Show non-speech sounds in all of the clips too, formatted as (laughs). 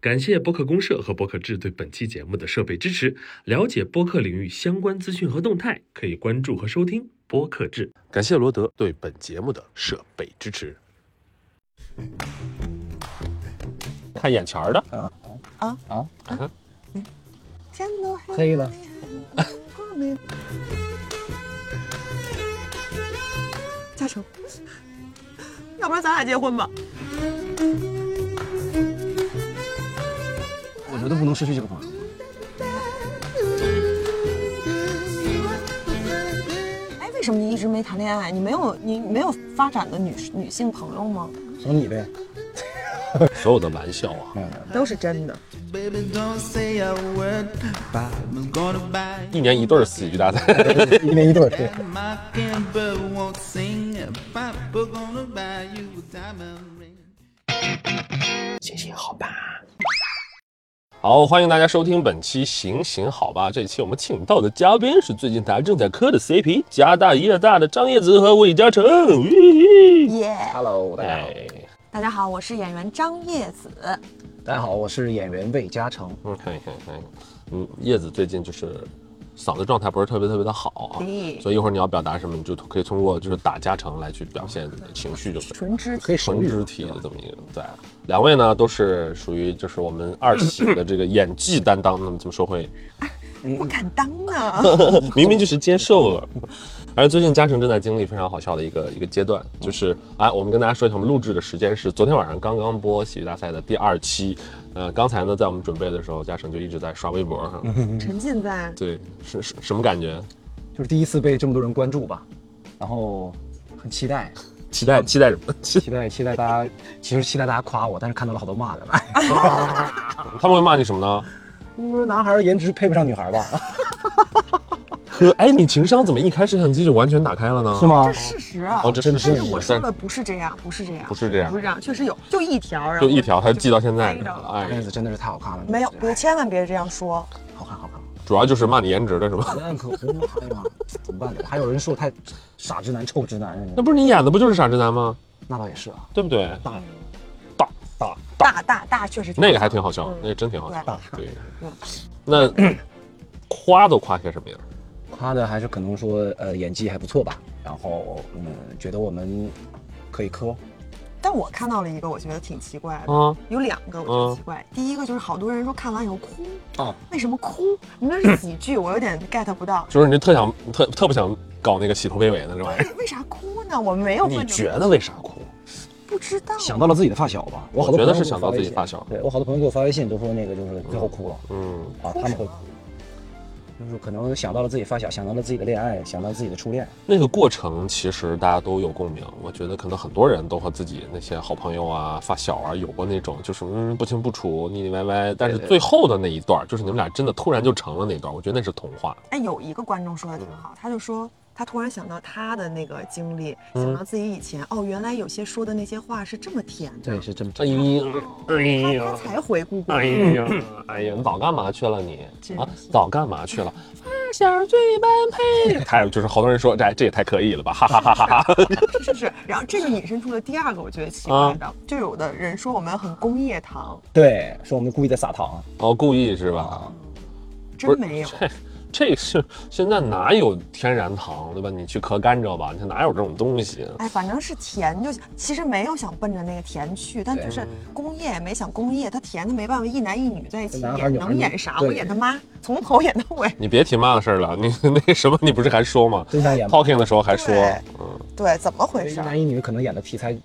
感谢播客公社和播客制对本期节目的设备支持。了解播客领域相关资讯和动态，可以关注和收听播客制。感谢罗德对本节目的设备支持。看眼前儿的，啊啊！天都黑黑了，(laughs) 嘉诚，要不然咱俩结婚吧？绝都不能失去这个朋友。哎，为什么你一直没谈恋爱？你没有你没有发展的女女性朋友吗？有你呗。所有的玩笑啊，都是真的。一年一对儿喜剧大赛，(laughs) 一年一对儿。谢谢，好吧。好，欢迎大家收听本期《行行好吧》。这期我们请到的嘉宾是最近大家正在磕的 CP，家大业大的张叶子和魏嘉诚。耶、Hello，大家好，哎，大家好，我是演员张叶子。大家好，我是演员魏嘉诚。嗯，看一看，看一看。嗯，叶子最近就是嗓子状态不是特别特别的好啊，所以一会儿你要表达什么，你就可以通过就是打加成来去表现你的情绪就可以。纯肢可以纯肢体的这么一个对，两位呢都是属于就是我们二喜的这个演技担当，那么这么说会 (laughs) 不敢当呢。明明就是接受了。而最近嘉诚正在经历非常好笑的一个一个阶段，就是哎，我们跟大家说一下，我们录制的时间是昨天晚上刚刚播喜剧大赛的第二期。呃，刚才呢，在我们准备的时候，嘉诚就一直在刷微博上。沉浸在对，是是什么感觉？就是第一次被这么多人关注吧，然后很期待，期待期待什么？期 (laughs) 期待期待大家，其实期待大家夸我，但是看到了好多骂的。他们会骂你什么呢？(laughs) 说男孩颜值配不上女孩吧？(laughs) 呵，哎，你情商怎么一开摄像机就完全打开了呢？是？吗这？事实啊。哦，这是但事实是我说的不是这样，不是这样，不是这样不是这样，确实有，就一条，然后就一条，他记到现在。哎叶，子真的是太好看了。没有，别千万别这样说。好看好看。主要就是骂你颜值的是吧？那可不嘛，哎呀，怎么办呢？还有人说我太傻直男、臭直男，那不是你演的不就是傻直男吗？那倒也是啊。对不对？大大大大大大确实挺那个还挺好笑嗯，那个真挺好笑。对那夸都夸些什么呀？夸的还是可能说呃演技还不错吧，然后嗯觉得我们可以磕，但我看到了一个，我觉得挺奇怪的，啊，有两个我觉得奇怪。第一个就是好多人说看完以后哭，哦为什么哭？你那是喜剧，(laughs) 我有点 get 不到。就是你特想特特不想搞那个洗头悲尾的这玩意儿。(laughs) 为啥哭呢？我没有你觉得为啥哭？不知道？想到了自己的发小吧。我好多我觉得朋友是想到自己发小对我好多朋友给我发微信都说那个就是最后哭了嗯，啊，他们会哭，就是可能想到了自己发小，想到了自己的恋爱，想到自己的初恋。那个过程其实大家都有共鸣。我觉得可能很多人都和自己那些好朋友啊、发小啊有过那种就是嗯不清不楚、腻腻歪歪，但是最后的那一段，就是你们俩真的突然就成了那段，我觉得那是童话。哎，有一个观众说的挺好，他就说他突然想到他的那个经历，想到自己以前，哦，原来有些说的那些话是这么甜的。对，是这么哎呀，哎呀他，才回顾过。哎呀，哎呀，你早干嘛去了你 (laughs) 啊？早干嘛去了？发小最般配。(laughs) 太就是好多人说这这也太可以了吧，哈哈哈哈哈。(laughs) 是是是，然后这个引申出了第二个我觉得奇怪啊的，就有的人说我们很工业糖，对，说我们故意在撒糖哦，故意是吧？啊，真没有。这是现在哪有天然糖对吧？你去嗑甘蔗吧，你哪有这种东西？哎，反正是甜就行，其实没有想奔着那个甜去，但就是工业也没想工业，它甜的没办法，一男一女在一起演能演啥？我演他妈，从头演到尾。你别提妈的事儿了，你 (laughs) 那什么，你不是还说吗真想演 talking 的时候还说，对，怎么回事一？男一女可能演的题材，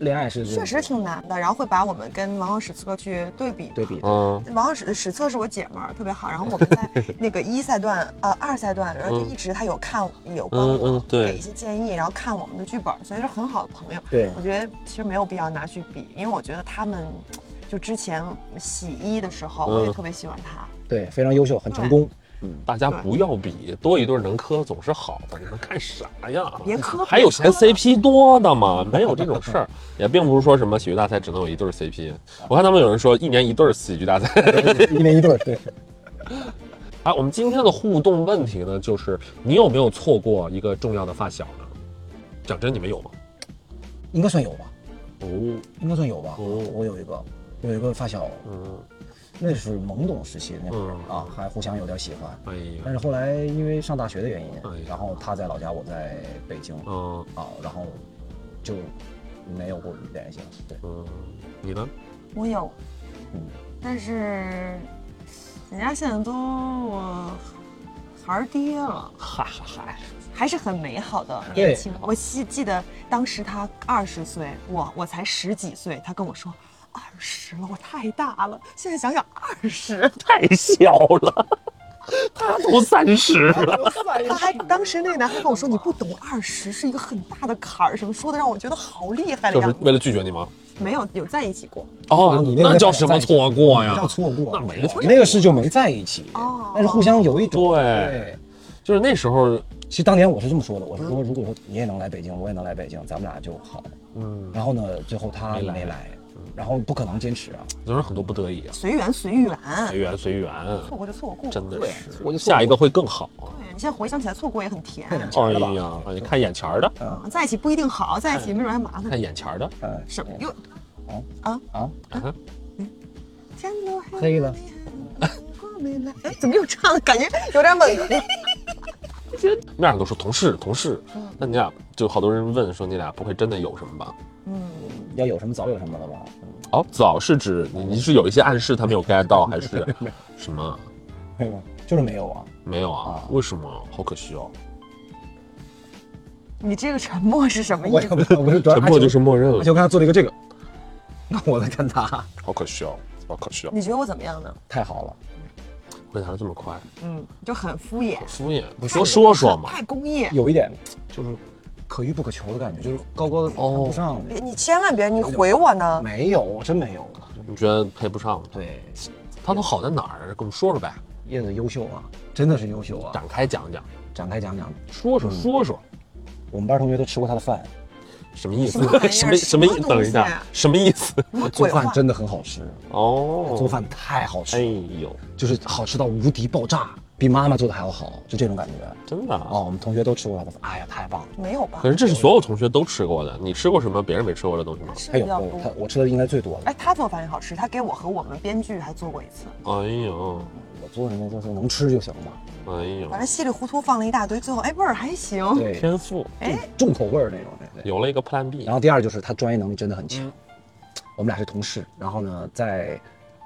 恋爱是确实挺难的，然后会把我们跟王浩史册去对比。对比。嗯，王浩史史册是我姐们儿，特别好。然后我们在 (laughs) 那个一赛段，呃，二赛段，然后就一直他有看，有帮嗯我嗯对给一些建议，然后看我们的剧本，所以是很好的朋友。对我觉得其实没有必要拿去比，因为我觉得他们就之前洗衣的时候，我也嗯特别喜欢他。对，非常优秀，很成功。大家不要比，多一对能磕总是好的，你们干啥呀？别磕还有嫌 CP 多的吗？没有这种事儿，也并不是说什么喜剧大赛只能有一对 CP。我看他们有人说一年一对喜剧大赛。(laughs) 一年一对儿，对。(laughs) 啊，我们今天的互动问题呢，就是你有没有错过一个重要的发小呢？讲真，你们有吗？应该算有吧，哦，应该算有吧。哦我有一个，有一个发小，嗯，那是懵懂时期那会儿、嗯啊，还互相有点喜欢。哎但，是后来因为上大学的原因，哎然后他在老家，我在北京、嗯啊，然后就没有过联系了。对，嗯，你呢？我有，嗯，但是人家现在都我孩儿爹了，哈哈哈，还是很美好的对年轻。我记记得当时他二十岁，我我才十几岁，他跟我说。二十了，我太大了。现在想想，二十，(laughs) 太小了，他都三十了。他还当时那个男孩跟我说：“你不懂，二十是一个很大的坎儿。”什么说的让我觉得好厉害的样子。就是为了拒绝你吗？没有有在一起过哦你那个叫什么错过呀？叫错过，那没错你那个是就没在一起，哦但是互相有一种对就是那时候，其实当年我是这么说的，我是说，如果说你也能来北京，我也能来北京，咱们俩就好。嗯，然后呢，最后他来没来，然后不可能坚持啊。就是很多不得已啊，随缘随缘，随缘随缘，错过就错过。真的是，我就错过下一个会更好。对你现在回想起来，错过也很甜。(laughs) 哎呀，你看眼前儿的，嗯在一起不一定好，在一起没准还麻烦。看眼前儿的，嗯，什么又啊啊？啊，啊天都黑黑了，过没来。哎，怎么又唱的？感觉有点稳。你们俩都说同事同事，嗯那你俩就好多人问说你俩不会真的有什么吧？嗯，要有什么早有什么了吧？哦，早是指你你是有一些暗示他没有 (laughs) get 到，还是什么？没有，就是没有啊。没有啊啊？为什么？好可惜哦。你这个沉默是什么意思？我也不知道，我是沉默就是默认了而且，我刚才做了一个这个，(laughs) 那我在看他，好可惜哦，好可惜哦。你觉得我怎么样呢？太好了。回答的这么快，嗯，就很敷衍，敷衍，不说说说嘛。太工业。有一点就是可遇不可求的感觉，就是高高的谈不上。别你千万别，你回我呢。没有，真没有。你觉得配不上？对，他都好在哪儿？跟我们说说呗，叶子优秀啊，真的是优秀啊。展开讲讲，展开讲讲，说说说说，我们班同学都吃过他的饭，什么意思 (laughs) 什么什么意？什么东西等一下，什么意思？做？饭真的很好吃，哦，做饭太好吃哎吃，呦，就是好吃到无敌爆炸，比妈妈做的还要好，就这种感觉。真的啊。哦，我们同学都吃过他的饭，哎呀，太棒了。没有吧可？是这是所有同学都吃过的，你吃过什么别人没吃过的东西吗？是还有比较多他。我吃的应该最多了。哎，他做饭也好吃，他给我和我们编剧还做过一次，哎呦，我做的那就是能吃就行嘛，哎呦反，正稀里糊涂放了一大堆，最后哎味儿还行。对，天赋哎，重口味儿那种。对对。有了一个 Plan B 然。后第二就是他专业能力真的很强嗯，我们俩是同事，然后呢，在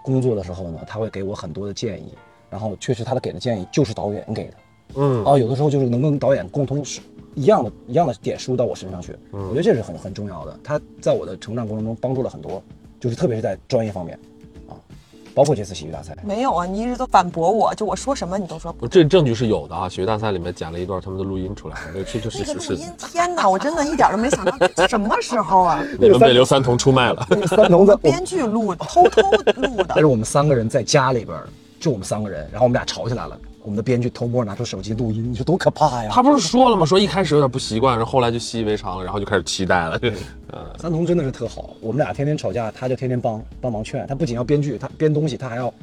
工作的时候呢，他会给我很多的建议，然后确实他的给的建议就是导演给的，嗯，啊，有的时候就是能跟导演共通是一样的，一样的点输到我身上去，嗯我觉得这是很很重要的。他在我的成长过程中帮助了很多，就是特别是在专业方面，啊，包括这次喜剧大赛，没有啊，你一直都反驳我，就我说什么你都说不。这证据是有的啊，喜剧大赛里面剪了一段他们的录音出来，这确确实实是那个录音，天哪，我真的一点都没想到，什么时候啊？你们被刘三彤出卖了。三童子，我编剧录的，偷偷录的但是。我们三个人在家里边儿，就我们三个人，然后我们俩吵起来了，我们的编剧偷摸拿出手机录音，你说多可怕呀！他不是说了吗？说一开始有点不习惯，然后后来就习以为常了，然后就开始期待了。嗯，(laughs) 三童真的是特好，我们俩天天吵架，他就天天帮帮忙劝，他不仅要编剧，他编东西，他还要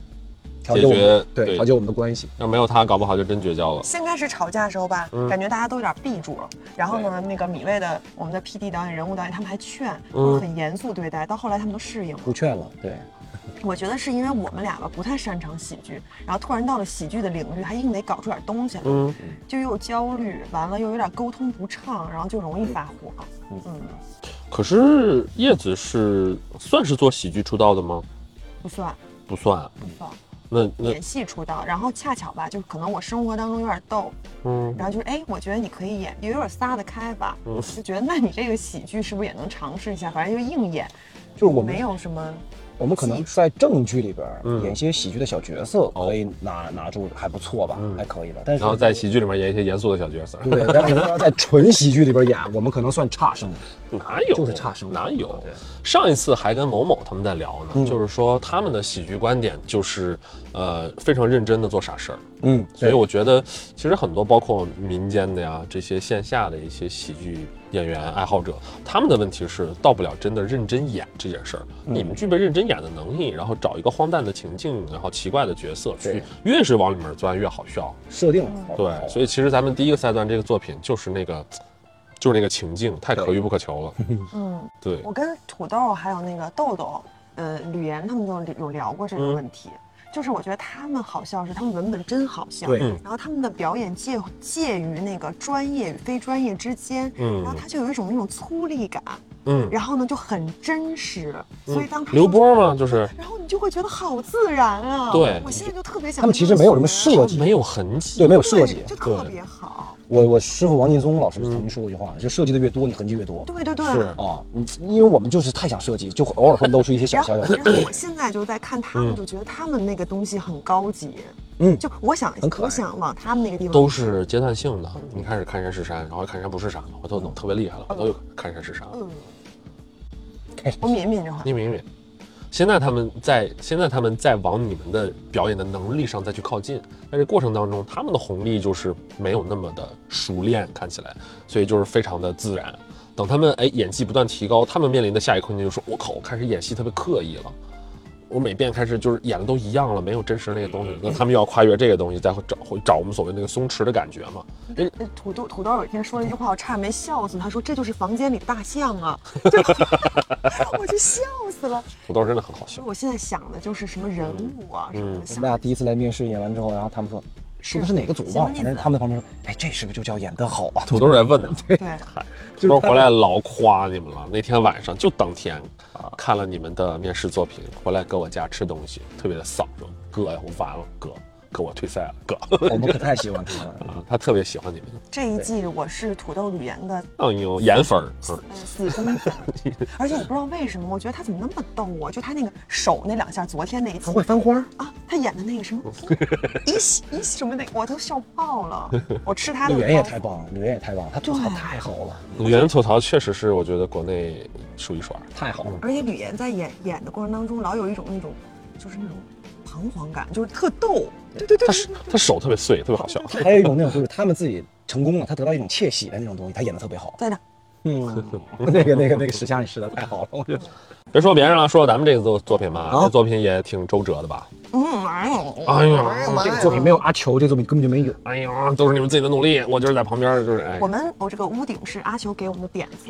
调节我们，对对，调节我们的关系。要没有他，搞不好就真绝交了。先开始吵架的时候吧，感觉大家都有点闭住了。然后呢，那个米未的我们的 PD 导演、人物导演他们还劝，嗯很严肃对待。到后来他们都适应了。不劝了，对，(laughs) 我觉得是因为我们俩吧不太擅长喜剧，然后突然到了喜剧的领域，还硬得搞出点东西来，嗯，就又焦虑，完了又有点沟通不畅，然后就容易发火。嗯，可是叶子是算是做喜剧出道的吗？不算不算。不算，那那演戏出道，然后恰巧吧，就是可能我生活当中有点逗，嗯，然后就是哎，我觉得你可以演，也有点撒得开吧，嗯就觉得那你这个喜剧是不是也能尝试一下？反正就硬演，就是我没有什么。我们可能在正剧里边演一些喜剧的小角色，哦可以拿拿住还不错吧，嗯还可以吧。但是然后在喜剧里面演一些严肃的小角色，对，但是要在纯喜剧里边演，(laughs) 我们可能算差生。哪有？就是差生哪有？上一次还跟某某他们在聊呢，嗯就是说他们的喜剧观点就是，呃，非常认真的做傻事儿。嗯，所以我觉得，其实很多包括民间的呀，这些线下的一些喜剧演员爱好者，他们的问题是到不了真的认真演这件事儿。嗯你们具备认真演的能力，然后找一个荒诞的情境，然后奇怪的角色去，越是往里面钻越好笑。设定好对，所以其实咱们第一个赛段这个作品就是那个，就是那个情境太可遇不可求了。嗯，对，我跟土豆还有那个豆豆，呃，吕岩他们就有聊过这个问题。就是我觉得他们好笑是他们文本真好笑，对嗯然后他们的表演介介于那个专业与非专业之间，嗯然后他就有一种那种粗粝感，嗯，然后呢就很真实，所以当他刘说波嘛，就是然后你就会觉得好自然啊！对我现在就特别想他们其实没有什么设计没有痕迹，对，没有设计。就特别好。我我师傅王劲松老师曾经说过一句话，就设计的越多，你痕迹越多。对对对，是啊，嗯因为我们就是太想设计，就会偶尔会露出一些小小。然后我现在就在看他们，就觉得他们那个东西很高级。嗯就我想很，可我想往他们那个地方都是阶段性的。你开始看山是山，然后看山不是山，回头等特别厉害了，回头又看山是山。嗯开始，我抿一抿这话。你明明，现在他们在现在他们在往你们的表演的能力上再去靠近，但这过程当中，他们的红利就是没有那么的熟练，看起来，所以就是非常的自然。等他们哎演技不断提高，他们面临的下一个困境就是，我靠，我开始演戏特别刻意了。我每遍开始就是演的都一样了，没有真实的那个东西。那他们要跨越这个东西，再会找会找我们所谓那个松弛的感觉嘛？哎土豆土豆有一天说了一句话，我差点没笑死。他说：“这就是房间里的大象啊！”就 (laughs) 我就笑死了。土豆真的很好笑。我现在想的就是什么人物啊什么的，我们俩第一次来面试，演完之后，然后他们说说的是哪个组吧，反正他们在旁边说，哎，这是不是就叫演得好啊？土豆在问呢，(laughs) 对，土豆回来老夸你们了。那天晚上就当天看了你们的面试作品，回来搁我家吃东西，特别的丧，说哥呀，我完了，哥，哥我退赛了，哥。我们可太喜欢他了。(laughs) 啊，他特别喜欢你们。这一季我是土豆吕岩的哎呦，颜粉儿，死忠粉，而且我不知道为什么，我觉得他怎么那么逗啊！就他那个手那两下，昨天那一他次会翻花，啊，他演的那个什么一喜一喜什么那，我都笑爆了。我吃他的吕岩也太棒了，吕岩也太棒了，他吐槽对太好了，吕岩吐槽确实是我觉得国内数一数二。太好了。而且吕岩在演演的过程当中，老有一种那种就是那种彷徨感，就是特逗。对对对他，是他手特别碎，特别好笑。还有一种那种就是他们自己成功了，他得到一种窃喜的那种东西，他演的特别好。对的，嗯，(laughs) 那个那个那个石像你实在太好了，我觉得。别说别人了，说说咱们这个作作品吧。啊这作品也挺周折的吧？嗯，哎呦，这个作品没有阿球，这作品根本就没有。哎呦，都是你们自己的努力，我就是在旁边，就是哎我。们我这个屋顶是阿球给我们的点子，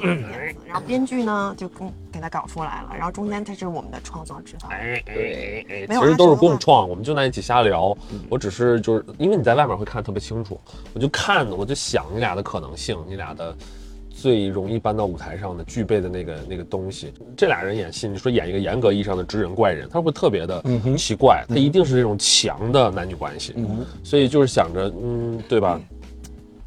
然后编剧呢就跟给他搞出来了，然后中间这是我们的创作指导。哎哎哎其实都是共创，我们就在一起瞎聊。我只是就是因为你在外面会看特别清楚，我就看我就想你俩的可能性，你俩的最容易搬到舞台上的具备的那个那个东西。这俩人演戏，你说演一个严格意义上的知人怪人，他会特别的奇怪，他一定是这种强的男女关系。所以就是想着，嗯，对吧？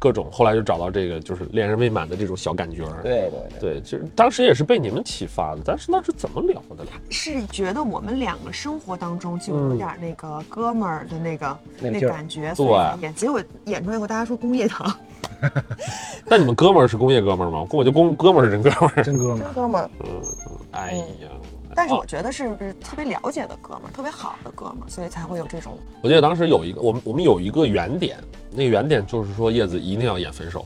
各种后来就找到这个就是恋人未满的这种小感觉。对对对，对，其实当时也是被你们启发的，但是那是怎么聊的呢？是觉得我们两个生活当中就有点那个哥们儿的那个、那感觉，所以演。结果演出来以后，大家说工业糖，(laughs) 那你们哥们儿是工业哥们儿吗？我就工哥们儿是真哥们儿。真哥们儿。哥们儿。嗯哎呀，但是我觉得是特别了解的哥们儿，特别好的哥们儿，所以才会有这种。我记得当时有一个，我们我们有一个原点，那个原点就是说叶子一定要演分手。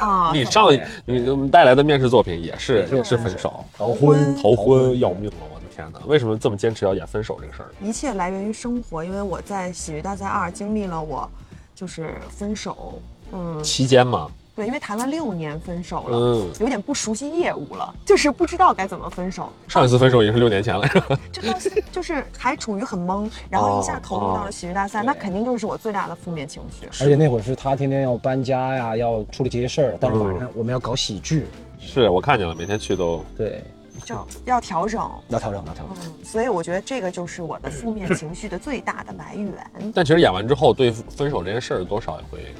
啊，(laughs) 你上你给我们带来的面试作品也是也是分手，逃婚，逃婚要命了，我的天哪！为什么这么坚持要演分手这个事儿？一切来源于生活，因为我在喜剧大赛二经历了我就是分手，嗯，期间嘛，对，因为谈了六年分手了，嗯有点不熟悉业务了，就是不知道该怎么分手，上一次分手已经是六年前了，是吧？就到现就是还处于很懵，然后一下投入到了喜剧大赛，那肯定就是我最大的负面情绪。而且那会儿是他天天要搬家呀，要处理这些事儿，但是晚上我们要搞喜剧，是我看见了，每天去都对，就要调整，(laughs) 要调整，要调整。嗯，所以我觉得这个就是我的负面情绪的最大的来源。但其实演完之后，对分手这件事儿多少也会，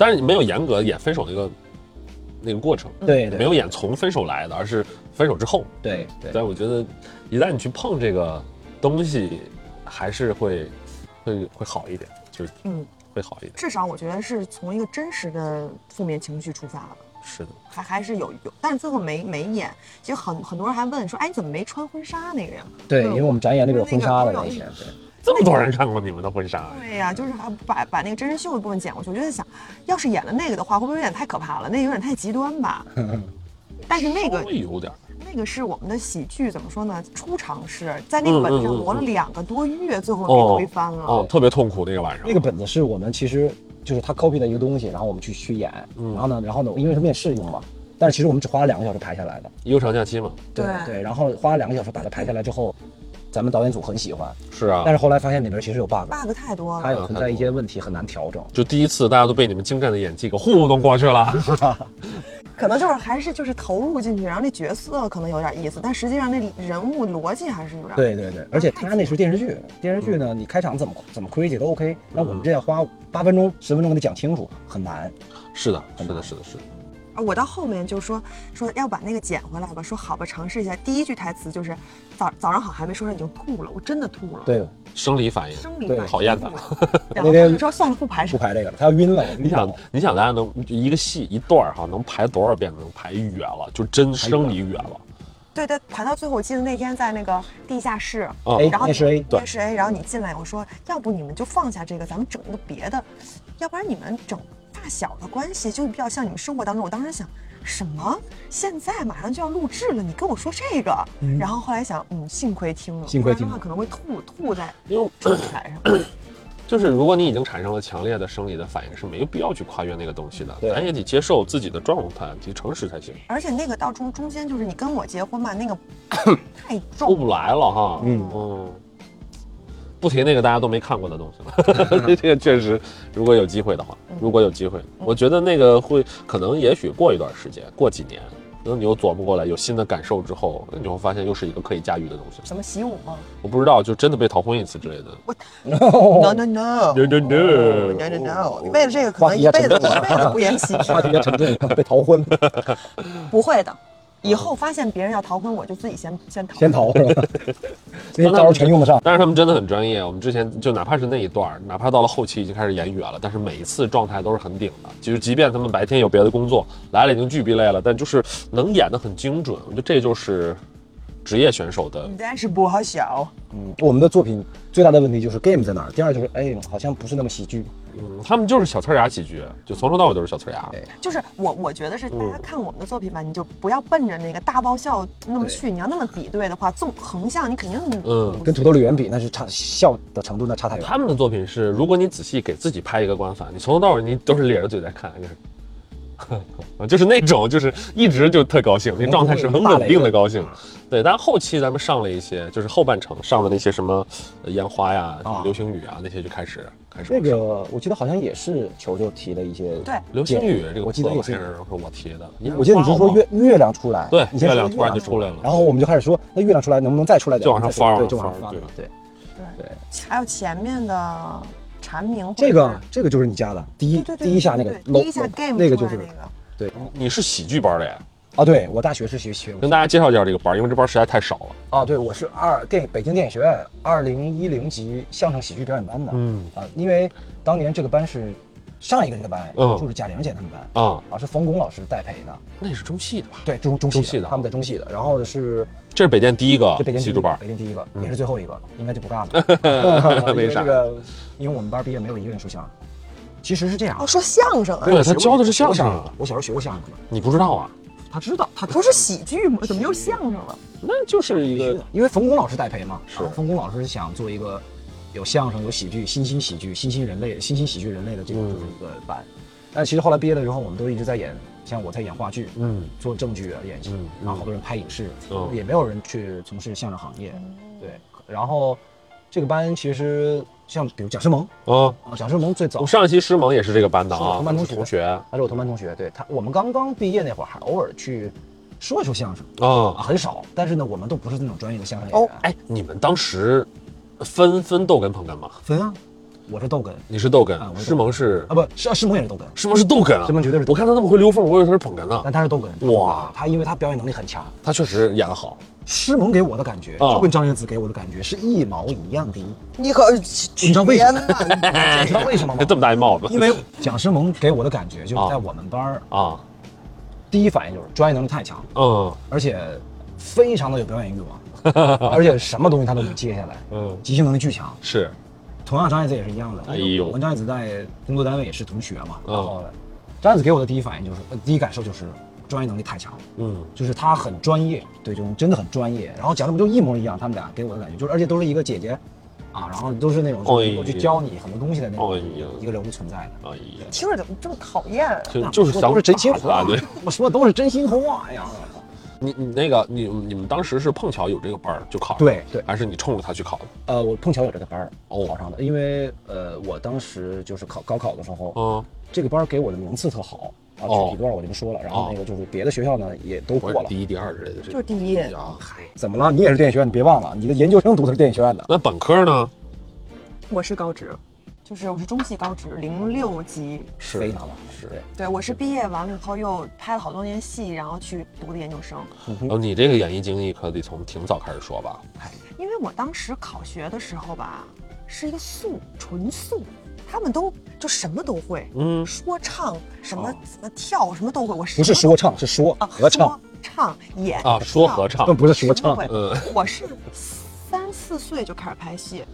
但是你没有严格演分手那个那个过程，对对没有演从分手来的，而是分手之后。对对，但我觉得，一旦你去碰这个东西，还是会会会好一点，就是嗯，会好一点。至少我觉得是从一个真实的负面情绪出发了。是的，还还是有有，但是最后没没演。其实很很多人还问说，哎，你怎么没穿婚纱那个呀？对，因为我们展演那个有婚纱的那个那些，对。这么多人看过你们的婚纱，对呀、就是还把把那个真人秀的部分剪过去。我就在想，要是演了那个的话，会不会有点太可怕了？那有点太极端吧？(laughs) 但是那个会有点。那个是我们的喜剧，怎么说呢？初尝试，在那个本子上磨了两个多月，最后给哦推翻了。哦，特别痛苦那个晚上。那个本子是我们其实就是他 copy 的一个东西，然后我们去去演，然后呢，然后呢，因为是面试用嘛，但是其实我们只花了两个小时排下来的，悠长假期嘛，对对，然后花了两个小时把它排下来之后，咱们导演组很喜欢，是啊但，是后来发现里边其实有 bug，bug 太多它了。有存在一些问题很难调整。就第一次大家都被你们精湛的演技给糊弄过去了。(laughs) 可能就是还是就是投入进去，然后那角色可能有点意思，但实际上那人物逻辑还是有点。对对对，而且他那是电视剧，电视剧呢，你开场怎么怎么 crazy 都 OK，那我们这要花八分钟、十分钟给你讲清楚，很难。是的，是的，是的，是的。啊我到后面就说说要把那个捡回来吧，说好吧，尝试一下。第一句台词就是早早上好还没说上你就吐了，我真的吐了，对，生理反应，对生理反应讨厌他了。(laughs) 然后那天就说算了，不排不。排这个了，他要晕了。你想，，你想，大家能一个戏一段儿哈，能排多少遍？能排远了，就真生理远了。对对，排到最后，我记得那天在那个地下室，然后那是 A 那是 A，然后你进来，我说要不你们就放下这个，咱们整一个别的，要不然你们整大小的关系就比较像你们生活当中。我当时想。什么？现在马上就要录制了，你跟我说这个，然后后来想，嗯，幸亏听了，幸亏听了可能会吐吐在因为舞台上。就是如果你已经产生了强烈的生理的反应，是没有必要去跨越那个东西的。咱也得接受自己的状态，得诚实才行。而且那个到中中间就是你跟我结婚吧，那个 (coughs) 太出重，不来了哈。嗯嗯，不提那个大家都没看过的东西了。(laughs) 这个确实，如果有机会的话，如果有机会，我觉得那个会可能也许过一段时间，过几年。等你又琢磨过来，有新的感受之后，你会发现又是一个可以驾驭的东西。什么习武吗我不知道，就真的被逃婚一次之类的。？No no no No, no, no no no no！为了这个可能一辈子一辈子不演喜剧，(laughs) 话题也沉重，被逃婚，(laughs) 不会的。以后发现别人要逃婚，我就自己先先逃。先逃 (laughs) 是吧？(laughs) 这些招儿全用得上。但是他们真的很专业。我们之前就哪怕是那一段儿，哪怕到了后期已经开始演远了，但是每一次状态都是很顶的。就是即便他们白天有别的工作，来了已经巨逼累了，但就是能演得很精准。我觉得这就是职业选手的你真是不好笑。嗯，我们的作品最大的问题就是 game 在哪儿，第二就是哎，好像不是那么喜剧。嗯，他们就是小呲牙喜剧，就从头到尾都是小呲牙。对就是我，我觉得是大家看我们的作品吧，你就不要奔着那个大爆笑那么去。你要那么比对的话，纵横向你肯定嗯跟土豆绿园比，那是差笑的程度那差太远。他们的作品是，如果你仔细给自己拍一个观反，你从头到尾你都是咧着嘴在看，就是，(laughs) 就是那种就是一直就特高兴，那状态是很稳定的高兴。对，但后期咱们上了一些，就是后半程上的那些什么呃烟花呀、啊流星雨啊那些就开始开始那个我记得好像也是球球提的一些，对流星雨这个我记得也是词是我提的。我记得你是说月月亮出来，对月亮突然就出来了然后我们就开始说，那月亮出来能不能再出来点？就往上翻对，往上翻就往上翻。对对，还有前面的蝉鸣，这个这个就是你家的第一对对对第一下那个对对 low- 第一下 game 那个就是对你是喜剧班的呀？啊，对我大学是学学跟大家介绍介绍这个班，因为这班实在太少了。啊，对我是二电北京电影学院二零一零级相声喜剧表演班的，嗯啊，因为当年这个班是上一个这个班，嗯就是贾玲姐他们班啊，啊，是冯巩老师代培的，那也是中戏的吧？对中中中戏的他们在中戏的，然后是这是北电第一个这北京第一个戏剧班，北京第一个，也是最后一个，应该就不干了。(laughs) 因为为啥这个，因为我们班毕业没有一个人说相声。其实是这样哦，，说相声啊，对他教的是相声我啊，我小时候学过相声的，你不知道啊？他知道，他不是喜剧吗？怎么又相声了？那就是一个因为冯巩老师代培嘛，是冯巩老师想做一个有相声、有喜剧、新兴喜剧、新兴人类、新兴喜剧人类的这个嗯就是一个班。但其实后来毕业了之后，我们都一直在演，像我在演话剧，嗯做正剧啊演戏嗯，然后好多人拍影视嗯，也没有人去从事相声行业。对，然后这个班其实像比如蒋诗萌啊。啊，贾诗萌最早我上一期诗萌也是这个班的啊，同班同学同学他是我同班同学，对他，我们刚刚毕业那会儿还偶尔去说一说相声啊，啊。很少。但是呢，我们都不是那种专业的相声演哦员。哎，你们当时分分逗哏捧哏吗？分啊，我是逗哏你是逗哏啊，我是师萌是啊，不是啊，师萌也是逗哏，师萌是逗哏啊，师萌绝对是我看他那么会溜缝，我以为他是捧哏呢。但他是逗哏。哇。他因为他表演能力很强，他确实演得好，师萌给我的感觉啊。就跟张悦子给我的感觉是一毛一样的。你可你知道为什么？(laughs) 你知道为什么吗？这么大一帽子。因为蒋诗萌给我的感觉就是在我们班儿，啊，第一反应就是专业能力太强，嗯。而且非常的有表演欲望，而且什么东西他都能接下来，(laughs) 嗯，即兴能力巨强。是同样张爱子也是一样的，哎呦我跟张爱子在工作单位也是同学嘛，嗯然后张爱子给我的第一反应就是，呃第一感受就是专业能力太强，嗯就是他很专业，对，就真的很专业。然后讲的不就一模一样，他们俩给我的感觉就是，而且都是一个姐姐，啊，然后都是那种我去教你很多东西的那种一个人物存在的。哎呀，听着怎么这么讨厌？就就是想说的都是真心话对，我说的都是真心话呀。你你那个你你们当时是碰巧有这个班儿就考上，对对，还是你冲着他去考的？呃，我碰巧有这个班儿哦考上的，因为呃，我当时就是考高考的时候，嗯，这个班儿给我的名次特好啊，哦具体多少我就不说了。然后哦那个就是别的学校呢也都过了。第一、第二之类的，这就是第一。啊。怎么了？你也是电影学院，你别忘了，你的研究生读的是电影学院的。那本科呢？我是高职，就是我是中戏高职零六级。是非常了，是对。对，我是毕业完了以后又拍了好多年戏，然后去读的研究生。哦，你这个演艺经历可得从挺早开始说吧？因为我当时考学的时候吧，是一个素纯素，他们都就什么都会，嗯，说唱什么哦什么跳什么都会。我不是说唱，是说啊，合唱，说唱演啊，说合唱更，不是说唱我是三四岁就开始拍戏，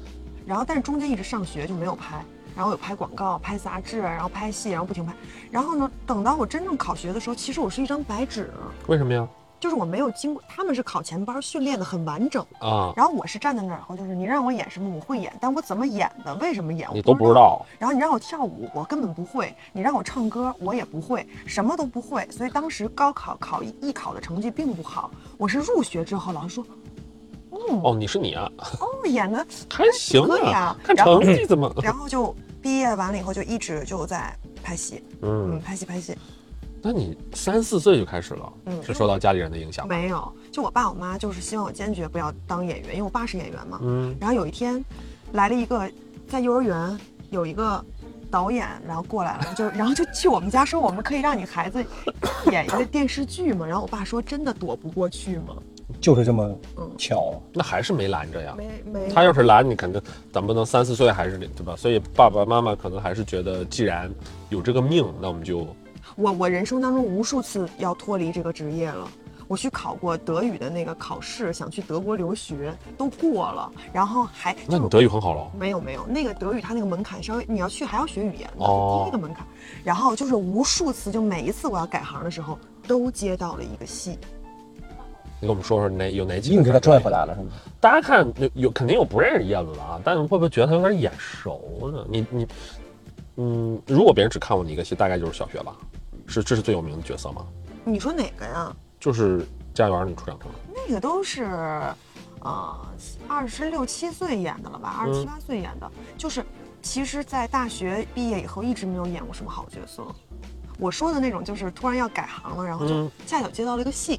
然后但是中间一直上学就没有拍，然后有拍广告、拍杂志，然后拍戏，然后不停拍。然后呢，等到我真正考学的时候，其实我是一张白纸，为什么呀？就是我没有经过，他们是考前班训练的很完整，啊，然后我是站在那儿然后，就是你让我演什么我会演，但我怎么演的，为什么演我你都不知。道。然后你让我跳舞，我根本不会；你让我唱歌，我也不会，什么都不会。所以当时高考考艺艺考的成绩并不好。我是入学之后，老师说，嗯，哦，你是你啊，哦，演的 (laughs) 还行可以啊啊，看成绩怎么？然后就毕业完了以后，就一直就在拍戏，嗯，嗯，拍戏拍戏。那你三四岁就开始了，嗯是受到家里人的影响吗？没有，就我爸我妈就是希望我坚决不要当演员，因为我爸是演员嘛。嗯，然后有一天，来了一个在幼儿园有一个导演，然后过来了，就然后就去我们家说，我们可以让你孩子 (coughs) 演一个电视剧嘛？然后我爸说，真的躲不过去吗？就是这么嗯巧。那还是没拦着呀。没没，他要是拦你，肯定咱不能三四岁还是对吧？所以爸爸妈妈可能还是觉得，既然有这个命，那我们就我我人生当中无数次要脱离这个职业了。我去考过德语的那个考试，想去德国留学，都过了，然后还那你德语很好了。没有没有，那个德语它那个门槛稍微，你要去还要学语言的，哦第一个门槛。然后就是无数次，就每一次我要改行的时候，都接到了一个戏。你给我们说说哪有哪几个？硬给他拽回来了是吗？大家看有有肯定有不认识燕子的啊，但是会不会觉得他有点眼熟呢？你你嗯，如果别人只看过你一个戏，大概就是小学吧，是这是最有名的角色吗？你说哪个呀？就是《家有儿女初长成》。那个都是，呃，二十六七岁演的了吧？二十七八岁演的，就是其实，在大学毕业以后一直没有演过什么好角色。我说的那种就是突然要改行了，然后就嗯恰巧接到了一个戏，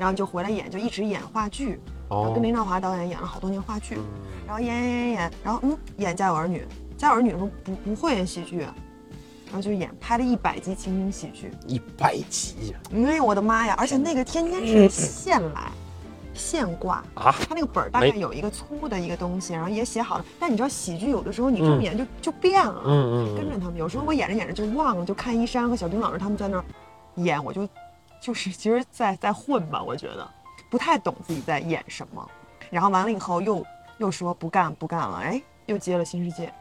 然后就回来演，就一直演话剧，然后哦跟林兆华导演演了好多年话剧，嗯然后演演演演，然后嗯演《家有儿女》，《家有儿女》的时候不不会演喜剧，然后就演拍了一百集情景喜剧，一百集呀哎呦我的妈呀！而且那个天天是现来，现挂啊！他那个本儿大概有一个粗的一个东西，然后也写好了。但你知道喜剧有的时候你这么嗯演就、就变了，嗯嗯跟着他们。有时候我演着演着就忘了，就看一山和小丁老师他们在那儿演，我就就是其实在在混吧，我觉得不太懂自己在演什么。然后完了以后又又说不干不干了，哎，又接了新世界。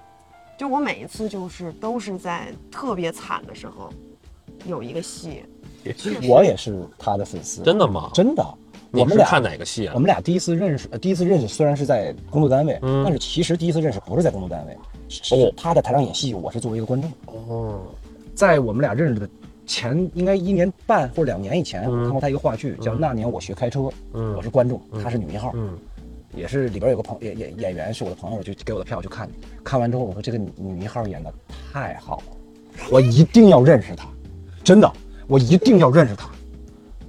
就我每一次就是都是在特别惨的时候有一个戏，我也是他的粉丝，真的吗？真的。我们俩看哪个戏啊我？们俩第一次认识，呃第一次认识虽然是在工作单位，嗯但是其实第一次认识不是在工作单位，是哦他在台上演戏，我是作为一个观众。哦，在我们俩认识的前应该一年半或者两年以前，嗯。我看过他一个话剧，叫《那年我学开车》，嗯我是观众，她是女一号，嗯。也是里边有个朋演演演员是我的朋友，我就给我的票去看，看完之后我说这个女女一号演的太好了，我一定要认识她，真的，我一定要认识她。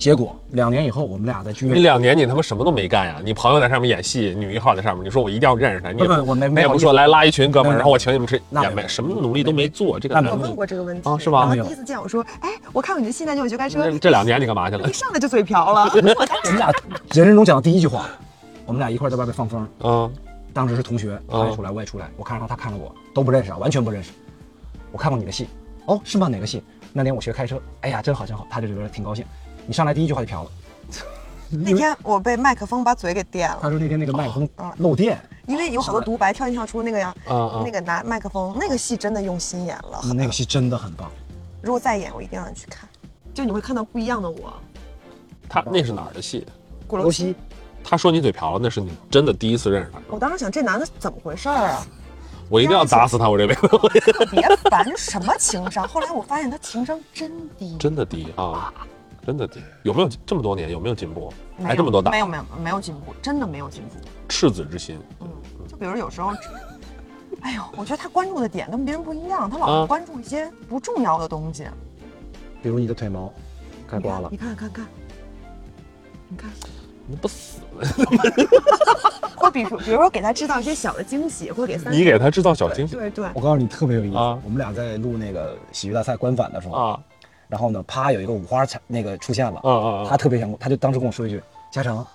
结果两年以后，我们俩在剧院，你两年你他妈什么都没干呀？你朋友在上面演戏，女一号在上面，你说我一定要认识她，你也不不我没不说来拉一群哥们儿，然后我请你们吃，也没那没什么努力都没做，这个那没有我问过这个问题啊是吧没有然后第一次见我说，哎，我看过你的戏，那就我就开车，这这两年你干嘛去了一？上来就嘴瓢了。(laughs) 我们俩人生中讲的第一句话，我们俩一块在外边放风，嗯当时是同学，他也出来，我也出来，我看着他，他看着我，都不认识啊，完全不认识。我看过你的戏，哦，是吗？哪个戏？那年我学开车，哎呀，真好，真好，他就觉得挺高兴。你上来第一句话就飘了，(laughs) 那天我被麦克风把嘴给电了，他说那天那个麦克风哦漏电，因为有好多独白跳进跳出那个呀，那！个拿麦克风那个戏真的用心演了。那个戏真的很棒。如果再演，我一定让你去看，就你会看到不一样的我。他那是哪儿的戏？鼓楼西，他说你嘴瓢了，那是你真的第一次认识他。我当时想这男的怎么回事儿啊？我一定要砸死他，我这辈子 (laughs) 特别烦，什么情商？后来我发现他情商真低。真的低啊，真真的有没有这么多年有没有进步？还这么多大没，有没有没有进步，真的没有进步。赤子之心。嗯，就比如有时候，哎呦，我觉得他关注的点跟别人不一样，他老啊是关注一些不重要的东西。比如你的腿毛该你刮了看，你，看看看，你看，你不死了？(laughs) 或比如比如说给他制造一些小的惊喜，或给三你给他制造小惊喜对对，我告诉你特别有意思。啊我们俩在录那个喜剧大赛官反的时候，啊然后呢，啪有一个五花产那个出现了，啊啊他特别想，他就当时跟我说一句：“嘉诚，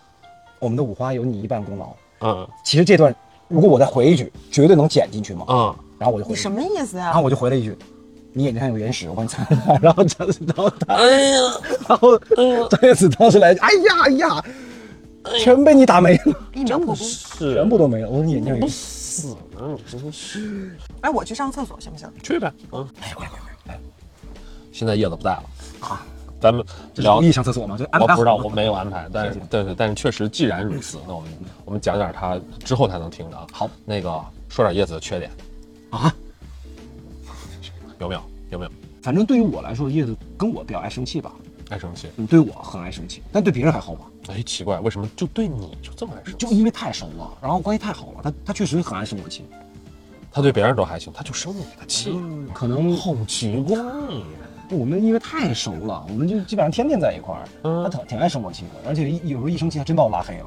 我们的五花有你一半功劳。啊”其实这段如果我再回一句，绝对能剪进去嘛。啊！然后我就回了一句你什么意思呀、然后我就回了一句：“你眼睛上有眼屎，我帮你擦擦。”然后张然后他，哎呀，然后张叶子当时来一句：“哎呀哎呀，全被你打没了，一秒破功。是全部都没了。”我说：“你眼睛上有眼屎。死呢，你真是。哎，我去上厕所行不行？去呗，嗯。哎，快快快！哎，现在叶子不在了啊，咱们聊上厕所吗？就安排我不知道，我没有安排，但是对对，但是确实，既然如此，那我们我们讲点他之后才能听的啊。好，那个说点叶子的缺点，啊。有没有？有没有？反正对于我来说，叶子跟我比较爱生气吧。爱生气？嗯，对我很爱生气，但对别人还好吧？哎，奇怪，为什么就对你就这么爱生气？就因为太熟了，然后关系太好了，他他确实很爱生我气。他对别人都还行，他就生你的气，嗯，可能好奇怪。我们因为太熟了，我们就基本上天天在一块儿。嗯他挺挺爱生我气的，而且有时候一生气，还真把我拉黑了。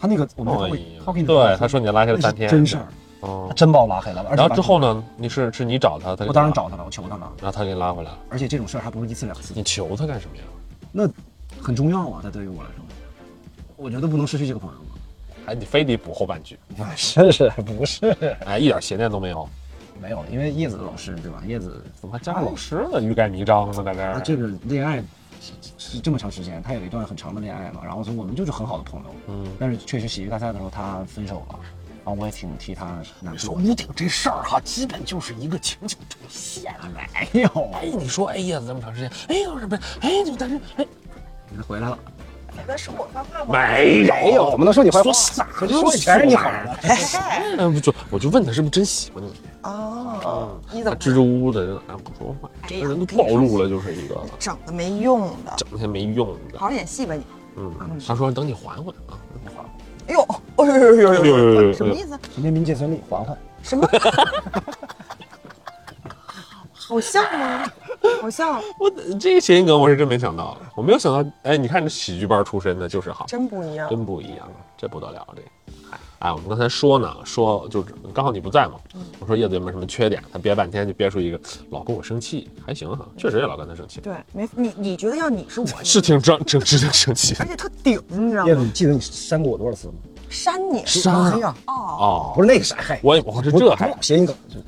他那个我们会他会对，他说你拉黑了那三天，真事儿，哦他。真把我拉黑了。然后之后呢？你是是你找他，他我，当然找他了，我求他了。然后他给你拉回来了。而且这种事儿还不是一次两次，你求他干什么呀？那很重要啊。他对于我来说，我觉得不能失去这个朋友。哎，你非得补后半句，不 (laughs) 是是不是？哎，一点邪念都没有。没有，因为叶子老师对吧？叶子怎么还加老师呢？欲盖弥彰呢，在这儿。这个恋爱是是这么长时间，他有一段很长的恋爱嘛，然后所以我们就是很好的朋友。嗯，但是确实喜剧大赛的时候他分手了，然后我也挺替他难说过。屋顶这事儿哈，基本就是一个情景重现。没有，哎，你说哎呀，这么长时间，哎呦不是？哎，就但是哎，他回来了。那是我坏话吗？没没有，怎么能说你坏话？说啥可是说的全是你好的。哎，不就我就问他是不是真喜欢你？哦，你怎么他支支吾吾的，哎，不说话，这人都暴露了，就是一个整的没用的？整天没用的。好好演戏吧你。嗯，他说等你缓缓啊，哎呦，哎呦呦呦呦哎呦呦呦呦什么意思？今天民建村里缓缓，什么？好像吗？(laughs) 好像 (laughs) 我这个谐音梗我是真没想到，我没有想到，哎，你看这喜剧班出身的就是好，真不一样。真不一样，这不得了，这个。哎，我们刚才说呢，说就是刚好你不在嘛，我说叶子有没有什么缺点？他憋半天就憋出一个老跟我生气，还行哈，确实也老跟他生气，对，没你，你觉得要你是我，(laughs) 是挺正正值得生气而且特顶，你知道吗叶子，你记得你删过我多少次吗？删你删拉黑啊！哦，哦不。是那个啥嘿，我我是这还不谐音梗，就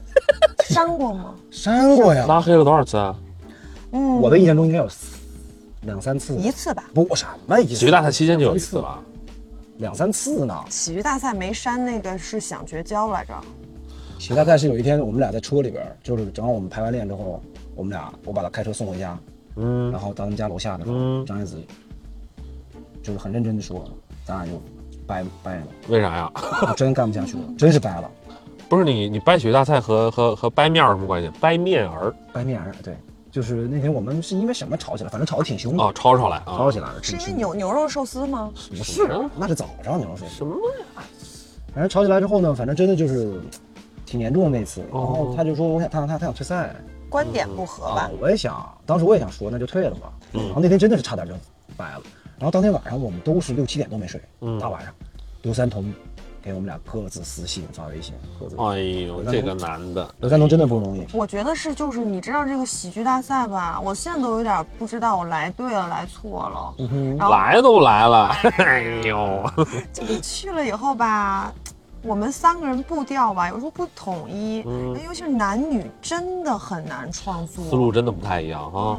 删过吗？删过呀。拉黑了多少次啊？嗯，我的印象中应该有两三次，一次吧。不什么一次？体育大赛期间就有一次吧，两三次呢。体育大赛没删那个是想绝交来着，体育大赛是有一天我们俩在车里边，就是正好我们排完练之后，我们俩我把他开车送回家，嗯然后到他们家楼下的时候，嗯张叶子就是很认真的说，咱俩就掰掰了，为啥呀？我真干不下去了，(laughs) 真是掰了，不是你你掰喜剧大赛和和和掰面儿有什么关系？掰面儿掰面儿。对，就是那天我们是因为什么吵起来，反正吵得挺凶的，啊，吵吵来啊，吵起来了，是因为牛牛肉寿司吗？不是，那是早上牛肉寿司。什么呀？反正吵起来之后呢，反正真的就是挺严重的那次。然后哦他就说我想他他他想退赛观点不合吧啊？，我也想，当时我也想说那就退了吧。嗯然后那天真的是差点就掰了。然后当天晚上我们都是六七点都没睡，嗯大晚上，刘三彤给我们俩各自私信发微信，各自。哎呦，这个男的，刘三通真的不容易，我觉得是，就是你知道这个喜剧大赛吧？我现在都有点不知道我来对了来错了。嗯，然后来都来了，(laughs) 哎呦，就你去了以后吧，我们三个人步调吧，有时候不统一，嗯尤其是男女真的很难创作。思路真的不太一样哈。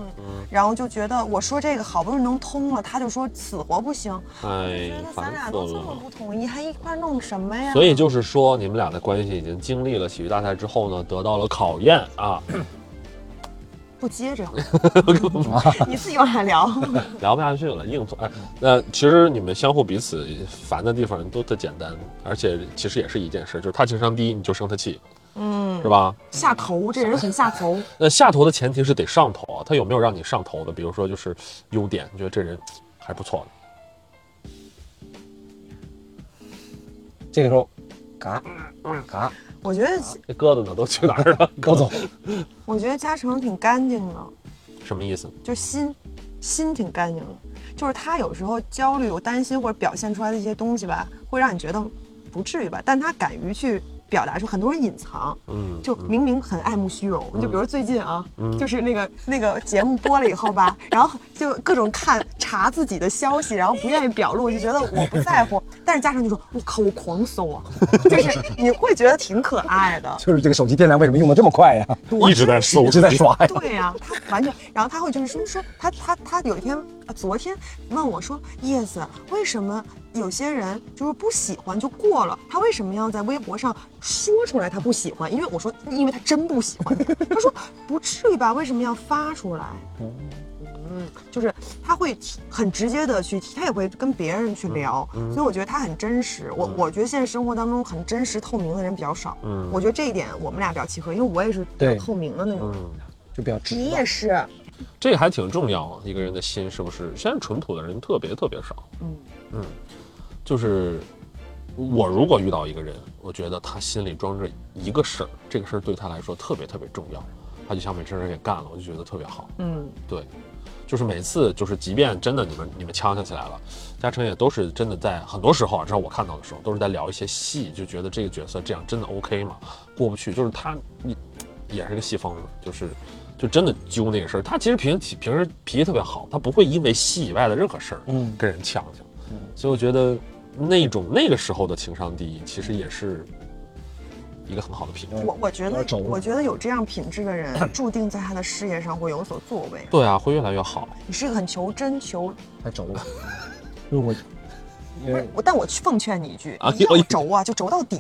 然后就觉得我说这个好不容易能通了，他就说死活不行。哎觉得，咱俩都这么了。不统一，还一块儿弄什么呀？所以就是说，你们俩的关系已经经历了喜剧大赛之后呢，得到了考验啊，不接着，(laughs) 你自己往下聊。(laughs) 聊不下去了，硬碰。哎，那其实你们相互彼此烦的地方都特简单，而且其实也是一件事，就是他情商低，你就生他气；嗯，是吧？下头，这人很下头。那下头的前提是得上头啊，他有没有让你上头的？比如说就是优点，你觉得这人还不错的，这个时候，嘎嘎我觉得，这鸽子呢都去哪儿了？(laughs) 高总，我觉得嘉诚挺干净的，什么意思？就心，心挺干净的。就是他有时候焦虑、有担心或者表现出来的一些东西吧，会让你觉得不至于吧，但他敢于去表达出很多人隐藏，嗯，就明明很爱慕虚荣，就比如最近啊，嗯就是那个那个节目播了以后吧，然后就各种看查自己的消息，然后不愿意表露，就觉得我不在乎。(laughs) 但是嘉诚就说：“我靠，我狂搜啊！” (laughs) 就是你会觉得挺可爱的，就是这个手机电量为什么用的这么快呀？一直在搜一直在刷呀。对呀、他完全，然后他会就是说说他他他有一天，呃昨天问我说，叶子，为什么有些人就是不喜欢就过了，他为什么要在微博上说出来他不喜欢？因为我说，因为他真不喜欢。(laughs) 他说不至于吧，为什么要发出来？嗯，就是他会很直接的去提，他也会跟别人去聊，所以我觉得他很真实。我我觉得现在生活当中很真实透明的人比较少，嗯我觉得这一点我们俩比较契合，因为我也是比较透明的那种人。嗯，就比较直你也是，这个还挺重要啊，一个人的心是不是？现在淳朴的人特别特别少。嗯嗯，就是我如果遇到一个人，我觉得他心里装着一个事儿，这个事儿对他来说特别特别重要，他就想把这事儿给干了，我就觉得特别好。嗯，对，就是每次就是，即便真的你们你们呛呛起来了，嘉诚也都是真的在很多时候啊，至少我看到的时候，都是在聊一些戏，就觉得这个角色这样真的 OK 吗？过不去，就是他你也是个戏疯子，就是就真的揪那个事儿。他其实平时平时脾气特别好，他不会因为戏以外的任何事儿嗯跟人呛呛。所以我觉得那种那个时候的情商低，其实也是一个很好的品质。我我觉得我觉得有这样品质的人，注定在他的事业上会有所作为。对啊，会越来越好。你是一个很求真求，太轴了。(laughs) 因为我，我但我奉劝你一句，啊你要轴啊就轴到底。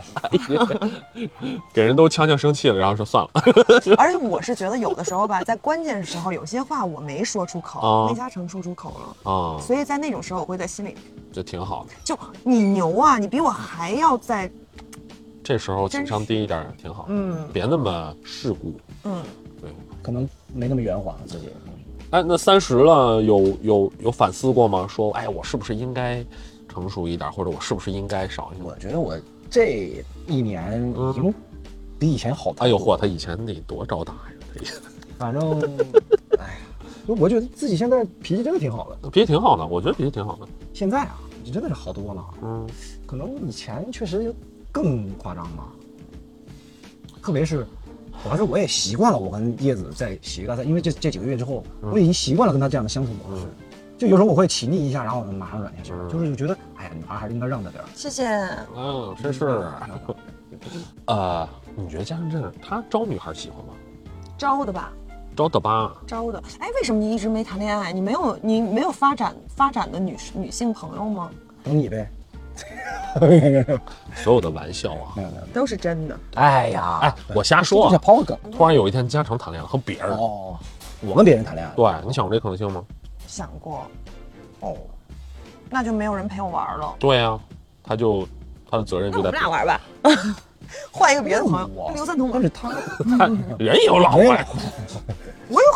(laughs) 给人都呛呛生气了，然后说算了。(laughs) 而且我是觉得有的时候吧，在关键时候有些话我没说出口，啊魏嘉诚说出口了。啊、所以在那种时候，我会在心里就挺好的。就你牛啊，你比我还要在这时候情商低一点儿挺好，嗯别那么世故。嗯，对，可能没那么圆滑自己。哎，那三十了，有有有反思过吗？说，哎，我是不是应该成熟一点，或者我是不是应该少一点？我觉得我这一年已经比以前好太多。哎呦嚯，他以前得多招打呀，他以前 (laughs) 反正，哎呀，我觉得自己现在脾气真的挺好的。脾气挺好的，我觉得脾气挺好的。现在啊，你真的是好多了。嗯，可能以前确实更夸张吧，特别是，主要是我也习惯了我跟叶子在喜剧大赛，因为这这几个月之后，我已经习惯了跟他这样的相处模式。就有时候我会起腻一下，然后我马上软下去，嗯就是就觉得，哎呀，女孩还是应该让着点儿。谢谢。嗯，真是。呃，你觉得嘉诚这他招女孩喜欢吗？招的吧，招的吧？招的。哎，为什么你一直没谈恋爱？你没有你没有发展发展的女女性朋友吗？等你呗。(laughs) 所有的玩笑啊！(laughs) 都是真的。哎呀，哎，我瞎说就想啊。抛个梗。突然有一天，嘉诚谈恋爱了和别人，哦，我跟别人谈恋爱。对你想过这可能性吗？想过，哦，那就没有人陪我玩了。对呀、他就他的责任那我就在们俩玩吧，换一个别的朋友我，刘三同玩。但是他 (laughs) 人也有老婆呀。我有 (laughs)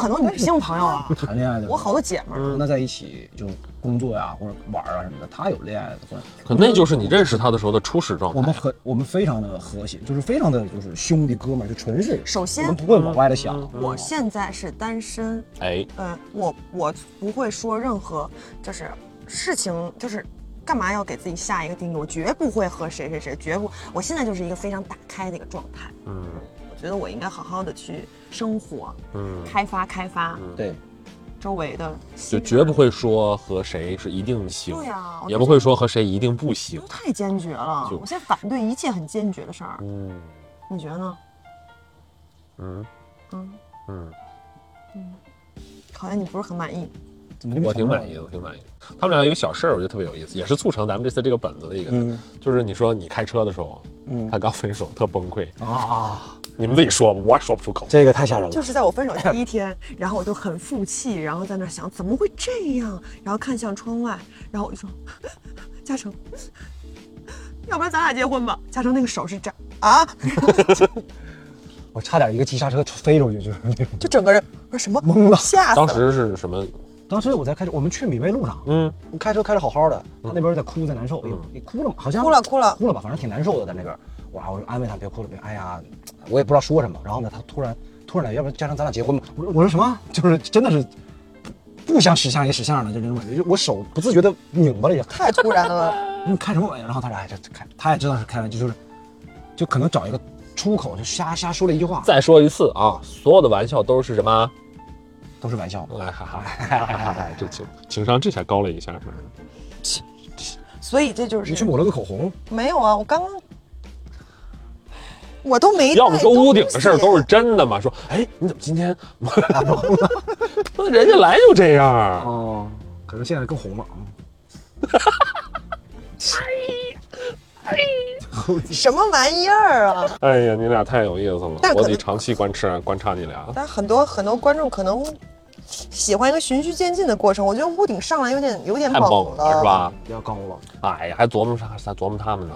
很多女性朋友啊，谈恋爱的，我好多姐们儿。跟他在一起就工作呀或者玩儿啊什么的，她有恋爱的关系。可那就是你认识他的时候的初始状态。我们很我们非常的和谐，就是非常的就是兄弟哥们儿，就纯是。首先我们不会往歪的想。我现在是单身，哎，嗯，我我不会说任何就是事情，就是干嘛要给自己下一个定义？我绝不会和谁谁谁，绝不。我现在就是一个非常打开的一个状态。嗯我觉得我应该好好的去生活，嗯，开发开发对，周围的就，绝不会说和谁是一定行，对呀我也不会说和谁一定不行。太坚决了。我现在反对一切很坚决的事儿，嗯。你觉得呢？嗯。嗯，嗯，嗯。好像你不是很满意。我挺满意？的，我挺满意。的。他们俩有一个小事儿，我觉得特别有意思，也是促成咱们这次这个本子的一个，嗯。就是你说你开车的时候，嗯。他刚分手特崩溃，啊，你们自己说吧，我也说不出口。这个太吓人了。就是在我分手第一天，然后我就很负气，然后在那想怎么会这样，然后看向窗外，然后我就说，嘉诚，要不然咱俩结婚吧？嘉诚那个手是这样啊，(laughs) 我差点一个急刹车飞出去，就是那种。就整个人我说什么懵了吓死了。当时是什么？当时我在开车，我们去米味路上，嗯，开车开着好好的，他那边在哭在难受，哎呦，你哭了吗？好像哭了哭了哭了吧，反正挺难受的在那边。哇，我安慰他别哭了，别，哎呀，我也不知道说什么。然后呢，他突然突然来，要不然加上咱俩结婚吧？我说我说什么？就是真的是不想使相也使相了，就这种感觉，就我手不自觉的拧巴了一下。太突然了，(laughs) 你开什么玩意？然后他说，哎，这这开，他也知道是开玩笑，就是就可能找一个出口，就瞎瞎说了一句话，再说一次啊，所有的玩笑都是什么？都是玩笑。(laughs) 哎哈哈哈哈哈！这情情商这才高了一下，是不是？所以这就是你去抹了个口红，没有啊，我刚刚我都没要不说屋顶的事儿都是真的嘛？说，哎，你怎么今天？(laughs) 那人家来就这样，哦，可能现在更红了啊。(laughs) 什么玩意儿啊？哎呀，你俩太有意思了我得长期观察观察你俩。但很多很多观众可能喜欢一个循序渐进的过程，我觉得屋顶上来有点有点太猛了是？吧？比较高了，哎呀，还琢磨啥？还琢磨他们呢？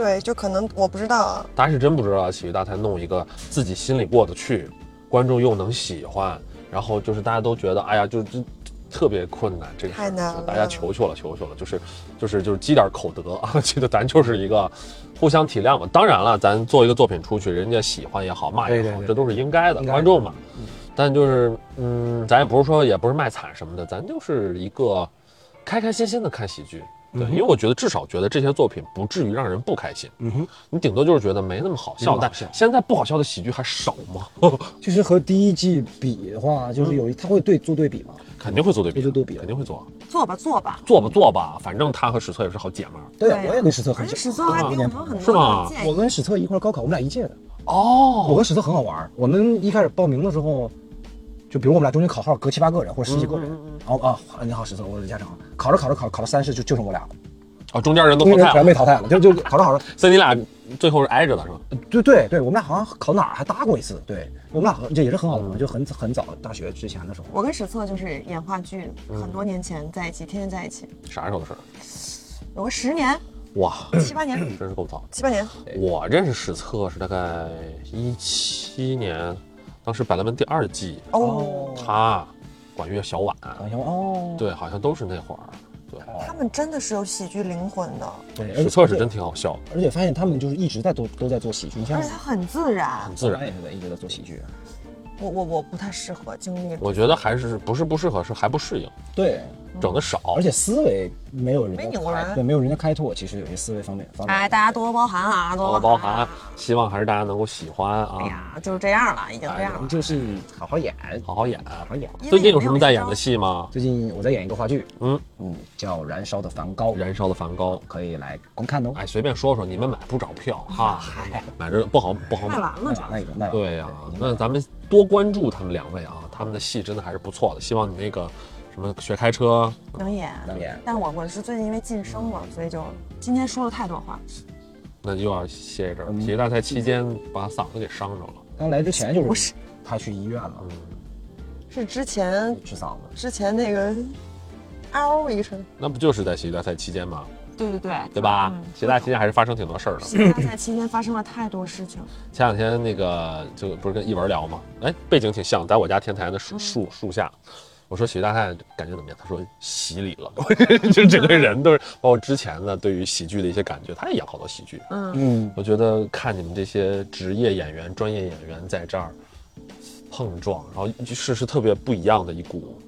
对，就可能我不知道啊。大家是真不知道喜剧大赛弄一个自己心里过得去，观众又能喜欢，然后就是大家都觉得，哎呀，就就特别困难，这个太难了大家求求了，求求了，就是就是就是积点口德啊，记 (laughs) 得咱就是一个互相体谅嘛。当然了，咱做一个作品出去，人家喜欢也好，骂也好，对对对这都是应该的，该观众嘛。但就是嗯，咱也不是说也不是卖惨什么的，咱就是一个开开心心的看喜剧。对，因为我觉得至少觉得这些作品不至于让人不开心。嗯哼，你顶多就是觉得没那么好笑，但现在不好笑的喜剧还少吗？(laughs) 就是和第一季比的话，就是有一他会对做对比吗，肯定会做对比，做对比肯定会做，做吧做吧，做吧做吧，反正他和史策也是好姐们儿。对，我也跟史策很史策还给我们很是吗？多的建议。我跟史策一块高考，我们俩一届的。哦。我哦，跟史策很好玩，我们一开始报名的时候，就比如我们俩中间考号隔七八个人或者十几个人，然后啊，你好史策，我是李嘉诚，考着考着考考到三试就就剩我俩。了，哦，中间人都淘汰了，被淘汰了，就就考着考着，(laughs) 所以你俩最后是挨着的是吧？对对对，我们俩好像考哪儿还搭过一次，对。我们俩很这也是很好的朋友，就很很早大学之前的时候，我跟史策就是演话剧，很多年前在一起，天天在一起，啥时候的事儿？有个十年、哇，七八年、真是够早。七八年。我认识史策是大概一七年，当时百乐门第二季，哦，他管乐小婉，哦，对，好像都是那会儿。对，他们真的是有喜剧灵魂的，对，史册是真挺好笑的，而且发现他们就是一直在都都在做喜剧，而且他很自然。很。自然。也是在一直在做喜剧，我我我不太适合经历，我觉得还是不是不适合，是还不适应，对，整的少。而且思维没有人对，没有人家开拓，其实有些思维方面方面，哎，大家多多包涵啊，多多多包涵，希望还是大家能够喜欢啊，哎呀，就是这样了，已经这样了。就是 (laughs) 好好演，好好演。好好演。最近有什么在演的戏吗？最近我在演一个话剧，嗯嗯，叫《燃烧的梵高》，燃烧的梵高。可以来观看哦。哎，随便说说，你们买不着票哈，买着不好不好买。卖完了就卖完了。对呀、那咱们多关注他们两位啊，他们的戏真的还是不错的。希望你那个什么学开车，能演，能演但我我是最近因为晋升了，所以就今天说了太多话。那又要歇一阵儿。嗯体育大赛期间把嗓子给伤着了。刚来之前就不是是他去医院了，是之前治嗓子。之前那个嗷一声，那不就是在喜剧大赛期间吗？对对对，对吧？嗯喜剧大赛期间还是发生挺多事儿的。喜剧大赛期间发生了太多事情，前两天那个就不是跟一文聊吗？哎，背景挺像，在我家天台的树树树下。我说喜剧大赛感觉怎么样？他说洗礼了，(laughs) 就整个人都是，包括之前的对于喜剧的一些感觉，他也演好多喜剧。嗯，嗯，我觉得看你们这些职业演员、专业演员在这儿碰撞，然后是是特别不一样的一股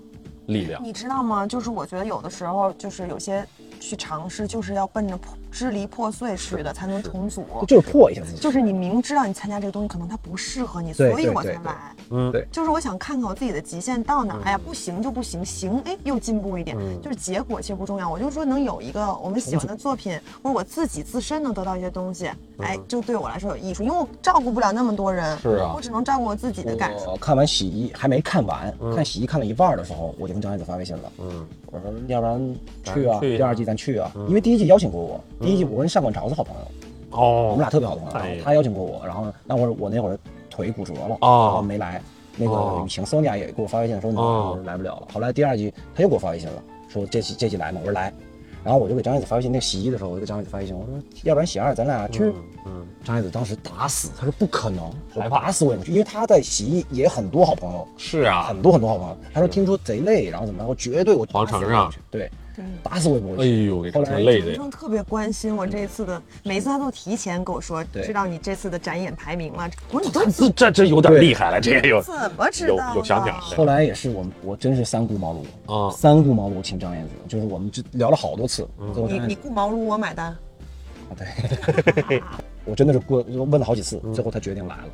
力量。你知道吗？就是我觉得有的时候就是有些去尝试，就是要奔着破支离破碎去的，才能重组。就是破一下自己。就是你明知道你参加这个东西可能它不适合你，所以我才来。嗯对就是我想看看我自己的极限到哪儿，哎呀，不行就不行，行，哎，又进步一点。嗯就是结果其实不重要，我就说能有一个我们喜欢的作品，或者我自己自身能得到一些东西，哎，就对我来说有益处，因为我照顾不了那么多人，是啊我只能照顾我自己的感受。看完洗衣还没看完，看洗衣看了一半的时候，我就跟张艾子发微信了。嗯，我说要不然去啊，去第二季咱去啊，因为第一季邀请过我，第一季我跟上官潮是好朋友，哦我哦们，俩特别好的朋友，他邀请过我，然后那会儿我那会儿腿骨折了，哦然后没来。那哦个雨晴 Sonia 也给我发微信说你来不了了。后来第二季他又给我发微信了，说这季这季来吗？我说来。然后我就给张叶子发微信，那个洗衣的时候，我就给张叶子发微信，我说要不然洗二咱俩去。嗯，张叶子当时打死，他说不可能，我害怕打死我也不去，因为他在洗衣也很多好朋友，是啊很，多很多好朋友。他说听说贼累，然后怎么样，我绝对我皇城上去，对。打死我也不哎会去。呦，后来成累的。特别关心我这次的，每次他都提前跟我说，知道你这次的展演排名了。我说你都这这这有点厉害了，这也有怎么知道的？有想法后来也是我们，我真是三顾茅庐。啊。三顾茅庐请张燕子，就是我们这聊了好多次，你你顾茅庐，我买单。啊，对，(laughs) 我真的是过问了好几次，最后他决定来了，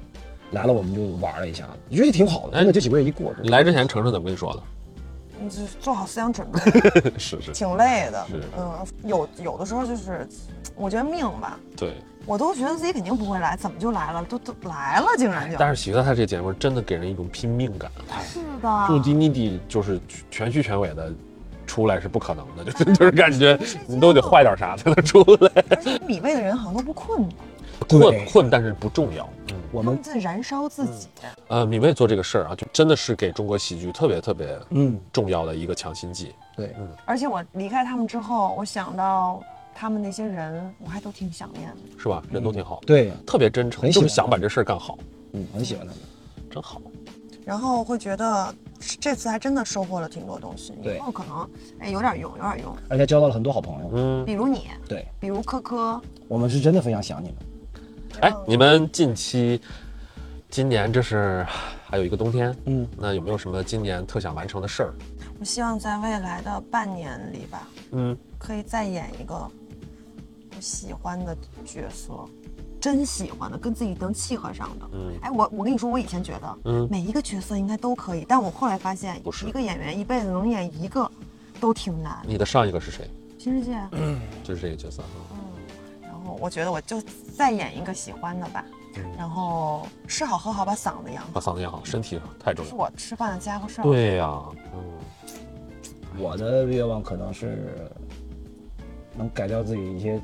来了我们就玩了一下，我觉得也挺好的，真的这几个月一过，你来之前，程程怎么跟你说的？你就做好思想准备，(laughs) 是是，挺累的是。嗯，有有的时候就是，我觉得命吧，对。我都觉得自己肯定不会来，怎么就来了？都都来了，竟然就。但是喜剧大赛这个节目真的给人一种拼命感，是的，驻迪尼迪就是全虚全伪的出来是不可能的，就 (laughs) 是就是感觉你都得坏点啥才能出来。(laughs) 而且米味的人好像都不困了，困困，但是不重要。嗯，我们在燃烧自己。呃，米未做这个事儿啊，就真的是给中国喜剧特别特别嗯重要的一个强心剂。对，而且我离开他们之后，我想到他们那些人，我还都挺想念的。是吧？人都挺好，对，特别真诚，很喜欢就是想把这事儿干好，嗯，很喜欢他们。真好。然后会觉得这次还真的收获了挺多东西，以后可能哎有点用，有点用。而且交到了很多好朋友。嗯，比如你，对，比如科科，我们是真的非常想你们。哎，你们近期今年这是还有一个冬天，嗯，那有没有什么今年特想完成的事儿？我希望在未来的半年里吧，嗯，可以再演一个我喜欢的角色，真喜欢的，跟自己能契合上的。嗯哎，我我跟你说，我以前觉得，嗯每一个角色应该都可以，但我后来发现，不是一个演员一辈子能演一个都挺难。你的上一个是谁？新世界，嗯 (clears throat) 就是这个角色啊。我觉得我就再演一个喜欢的吧，然后吃好喝好，把嗓子养好，把嗓子养好，身体太重要是。我吃饭的家伙事儿。对呀、嗯，我的愿望可能是能改掉自己一些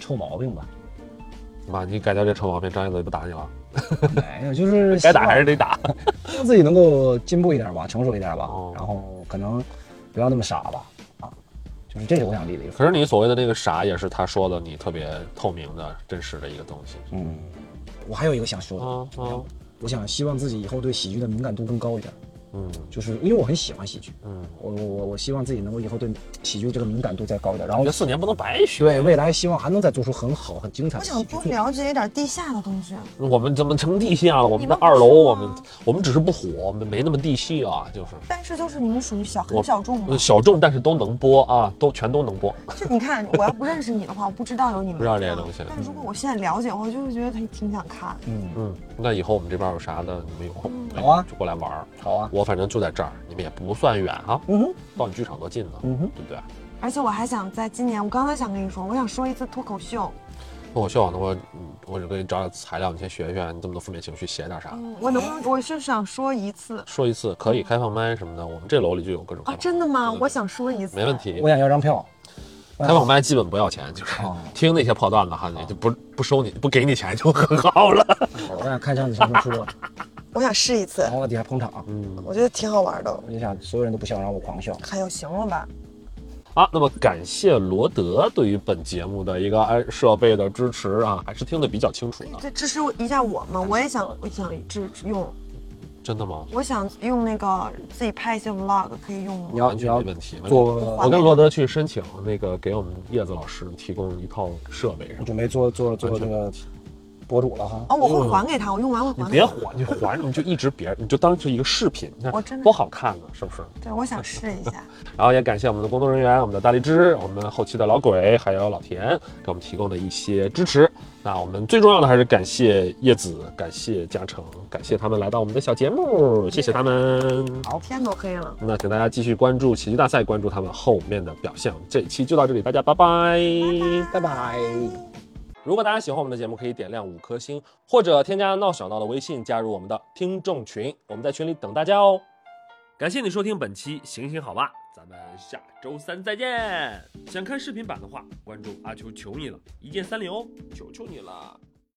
臭毛病吧。妈，你改掉这臭毛病，张燕子就不打你了。(laughs) 没有，就是 (laughs) 该打还是得打。(laughs) 自己能够进步一点吧，成熟一点吧，哦然后可能不要那么傻吧，啊，就是这是我想立的一个。可是你所谓的那个傻，也是他说的你特别透明的、真实的一个东西。嗯，我还有一个想说的，啊啊，我想希望自己以后对喜剧的敏感度更高一点，嗯就是因为我很喜欢喜剧，嗯，我我我我希望自己能够以后对喜剧这个敏感度再高一点，然后这四年不能白学。对未来希望还能再做出很好很精彩我想的喜剧作品。多了解一点地下的东西。我们怎么成地下了？我们的二楼，我们我们只是不火，我们没那么地气啊，就是但是就是你们属于小很小众小众，但是都能播啊，都全都能播。就你看，我要不认识你的话，我不知道有你们，不知道这些东西但如果我现在了解，我就会觉得他挺想看。嗯，嗯，那以后我们这边有啥的，你们有空哎好啊就过来玩儿。好啊，我反正就在这儿，你们也不算远啊，嗯哼，到你剧场多近呢，嗯哼，对不对？而且我还想在今年，我刚才想跟你说，我想说一次脱口秀。脱口秀，那我嗯我就给你找点材料，你先学学，你这么多负面情绪，写点啥？嗯，我能不能？我是想说一次说一次可以开放麦什么的，我们这楼里就有各种啊，真的吗？我想说一次，没问。题我。想要张票。开放麦基本不要钱，就是哦 (laughs) 听那些破段子哈，你就不不收你不给你钱就很好了。(laughs) 我想看下你什么说，我想试一次然，后在底下捧场，嗯，我觉得挺好玩的。我就想所有人都不笑，然后我狂笑。还有行了吧？好，那么感谢罗德对于本节目的一个哎设备的支持啊，还是听得比较清楚的。这支持一下我嘛，我也想，我想支用，真的吗？我想用那个自己拍一些 vlog，可以用吗你要完全你要没问题。做，我跟罗德去申请那个给我们叶子老师提供一套设备我。准备做做做这个博主了哈。哦，我会还给他，我用完会你还给他。别还，你还你就一直别，你就当是一个视频，你看我真的多好看呢，是不是？(laughs) 对，我想试一下。(laughs) 然后也感谢我们的工作人员，我们的大荔枝，我们后期的老鬼，还有老田给我们提供的一些支持。那我们最重要的还是感谢叶子，感谢嘉诚，感谢他们来到我们的小节目，谢谢他们。好，天都黑了。那请大家继续关注喜剧大赛，关注他们后面的表现。这一期就到这里，大家拜拜。拜拜。如果大家喜欢我们的节目，可以点亮五颗星，或者添加闹小闹的微信，加入我们的听众群，我们在群里等大家哦。感谢你收听本期《行行好吧》，咱们下周三再见。想看视频版的话，关注阿秋求你了，一键三连哦，求求你了。